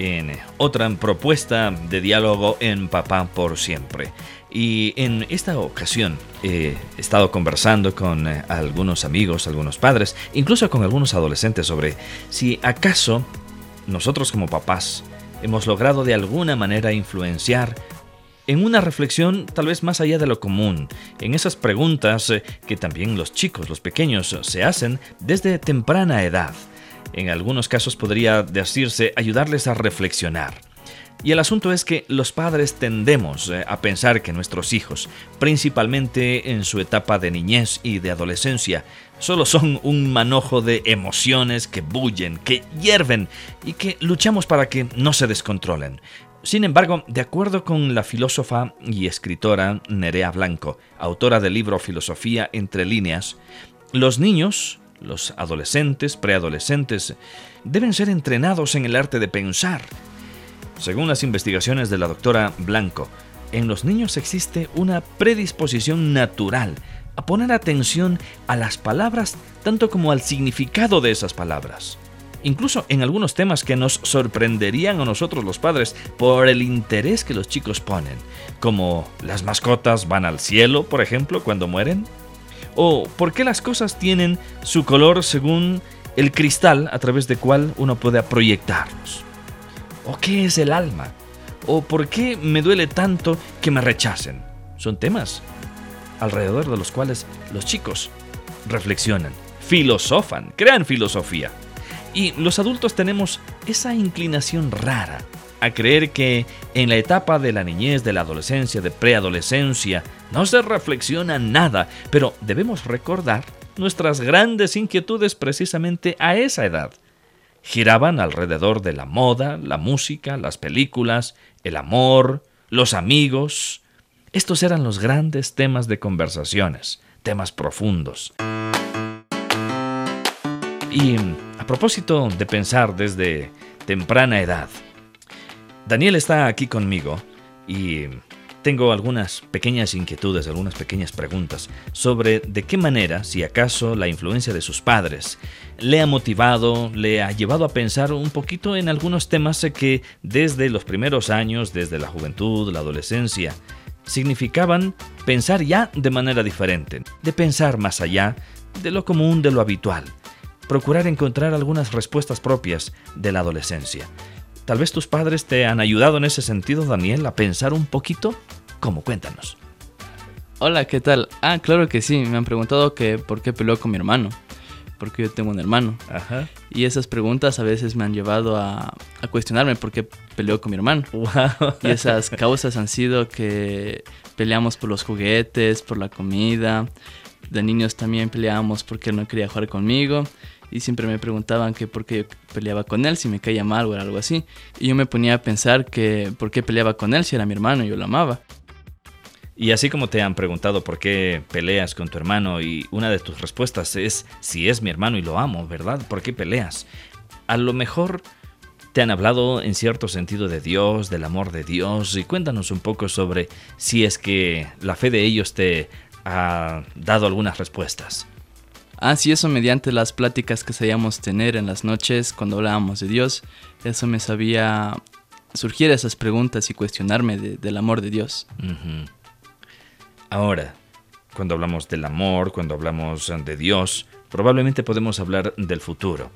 en otra propuesta de diálogo en Papá por siempre. Y en esta ocasión he estado conversando con eh, algunos amigos, algunos padres, incluso con algunos adolescentes sobre si acaso nosotros como papás hemos logrado de alguna manera influenciar en una reflexión tal vez más allá de lo común, en esas preguntas eh, que también los chicos, los pequeños, se hacen desde temprana edad. En algunos casos podría decirse ayudarles a reflexionar. Y el asunto es que los padres tendemos eh, a pensar que nuestros hijos, principalmente en su etapa de niñez y de adolescencia, solo son un manojo de emociones que bullen, que hierven y que luchamos para que no se descontrolen. Sin embargo, de acuerdo con la filósofa y escritora Nerea Blanco, autora del libro Filosofía entre líneas, los niños, los adolescentes, preadolescentes, deben ser entrenados en el arte de pensar, según las investigaciones de la doctora Blanco, en los niños existe una predisposición natural a poner atención a las palabras tanto como al significado de esas palabras. Incluso en algunos temas que nos sorprenderían a nosotros los padres por el interés que los chicos ponen, como las mascotas van al cielo, por ejemplo, cuando mueren, o por qué las cosas tienen su color según el cristal a través del cual uno puede proyectarlos. ¿O qué es el alma? ¿O por qué me duele tanto que me rechacen? Son temas alrededor de los cuales los chicos reflexionan, filosofan, crean filosofía. Y los adultos tenemos esa inclinación rara a creer que en la etapa de la niñez, de la adolescencia, de preadolescencia, no se reflexiona nada, pero debemos recordar nuestras grandes inquietudes precisamente a esa edad giraban alrededor de la moda, la música, las películas, el amor, los amigos. Estos eran los grandes temas de conversaciones, temas profundos. Y a propósito de pensar desde temprana edad, Daniel está aquí conmigo y tengo algunas pequeñas inquietudes, algunas pequeñas preguntas sobre de qué manera, si acaso la influencia de sus padres le ha motivado, le ha llevado a pensar un poquito en algunos temas que desde los primeros años, desde la juventud, la adolescencia, significaban pensar ya de manera diferente, de pensar más allá de lo común, de lo habitual, procurar encontrar algunas respuestas propias de la adolescencia. Tal vez tus padres te han ayudado en ese sentido, Daniel, a pensar un poquito. ¿Cómo? Cuéntanos. Hola, ¿qué tal? Ah, claro que sí. Me han preguntado que por qué peleó con mi hermano. Porque yo tengo un hermano. Ajá. Y esas preguntas a veces me han llevado a, cuestionarme por qué peleó con mi hermano. Y esas causas han sido que peleamos por los juguetes, por la comida. De niños también peleábamos porque él no quería jugar conmigo y siempre me preguntaban que por qué yo peleaba con él, si me caía mal o algo así. Y yo me ponía a pensar que por qué peleaba con él si era mi hermano y yo lo amaba. Y así como te han preguntado por qué peleas con tu hermano y una de tus respuestas es si es mi hermano y lo amo, ¿verdad? ¿Por qué peleas? A lo mejor te han hablado en cierto sentido de Dios, del amor de Dios y cuéntanos un poco sobre si es que la fe de ellos te ha dado algunas respuestas. Ah, sí, eso mediante las pláticas que sabíamos tener en las noches cuando hablábamos de Dios, eso me sabía surgir esas preguntas y cuestionarme del amor de Dios. Ahora, cuando hablamos del amor, cuando hablamos de Dios, probablemente podemos hablar del futuro.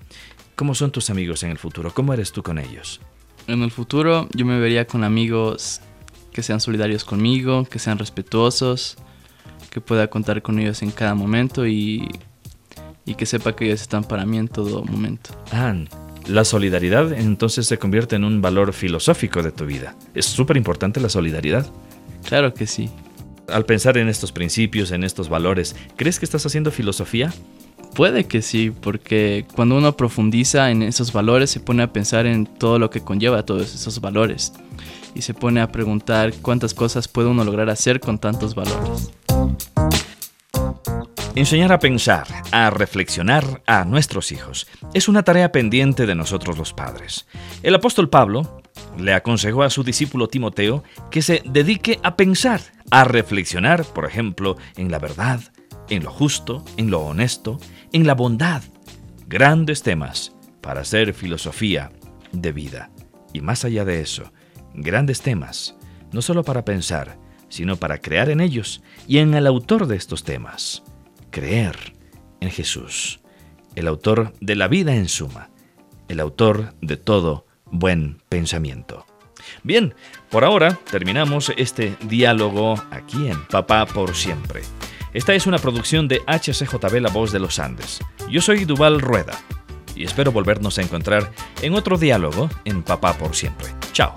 ¿Cómo son tus amigos en el futuro? ¿Cómo eres tú con ellos? En el futuro yo me vería con amigos que sean solidarios conmigo, que sean respetuosos, que pueda contar con ellos en cada momento y y que sepa que ellos están para mí en todo momento. Ah, la solidaridad entonces se convierte en un valor filosófico de tu vida. Es súper importante la solidaridad. Claro que sí. Al pensar en estos principios, en estos valores, ¿crees que estás haciendo filosofía? Puede que sí, porque cuando uno profundiza en esos valores se pone a pensar en todo lo que conlleva todos esos valores y se pone a preguntar cuántas cosas puede uno lograr hacer con tantos valores. Enseñar a pensar, a reflexionar a nuestros hijos es una tarea pendiente de nosotros los padres. El apóstol Pablo le aconsejó a su discípulo Timoteo que se dedique a pensar, a reflexionar, por ejemplo, en la verdad, en lo justo, en lo honesto, en la bondad. Grandes temas para hacer filosofía de vida. Y más allá de eso, grandes temas, no solo para pensar, sino para crear en ellos y en el autor de estos temas. Creer en Jesús, el autor de la vida en suma, el autor de todo buen pensamiento. Bien, por ahora terminamos este diálogo aquí en Papá por siempre. Esta es una producción de HCJB La Voz de los Andes. Yo soy Duval Rueda y espero volvernos a encontrar en otro diálogo en Papá por siempre. Chao.